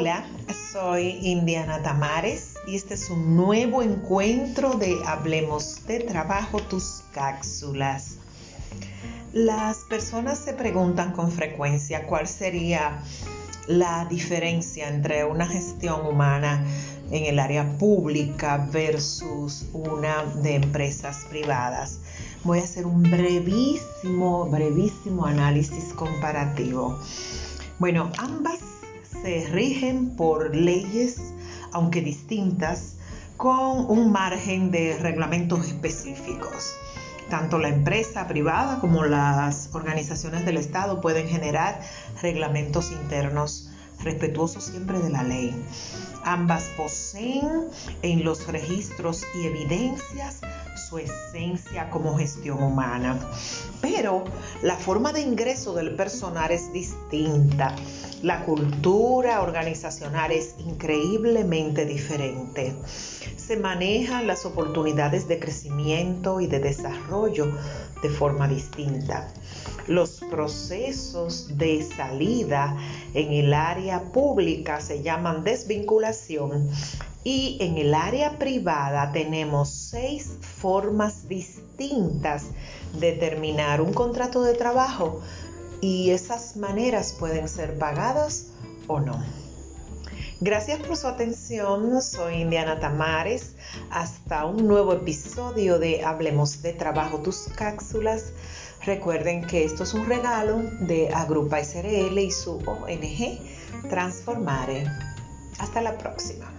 Hola, soy Indiana Tamares y este es un nuevo encuentro de Hablemos de Trabajo, tus cápsulas. Las personas se preguntan con frecuencia cuál sería la diferencia entre una gestión humana en el área pública versus una de empresas privadas. Voy a hacer un brevísimo, brevísimo análisis comparativo. Bueno, ambas se rigen por leyes, aunque distintas, con un margen de reglamentos específicos. Tanto la empresa privada como las organizaciones del Estado pueden generar reglamentos internos respetuosos siempre de la ley. Ambas poseen en los registros y evidencias su esencia como gestión humana. Pero la forma de ingreso del personal es distinta. La cultura organizacional es increíblemente diferente. Se manejan las oportunidades de crecimiento y de desarrollo de forma distinta. Los procesos de salida en el área pública se llaman desvinculación y en el área privada tenemos seis formas distintas de terminar un contrato de trabajo y esas maneras pueden ser pagadas o no. Gracias por su atención, soy Indiana Tamares. Hasta un nuevo episodio de Hablemos de Trabajo, tus cápsulas. Recuerden que esto es un regalo de Agrupa SRL y su ONG Transformare. Hasta la próxima.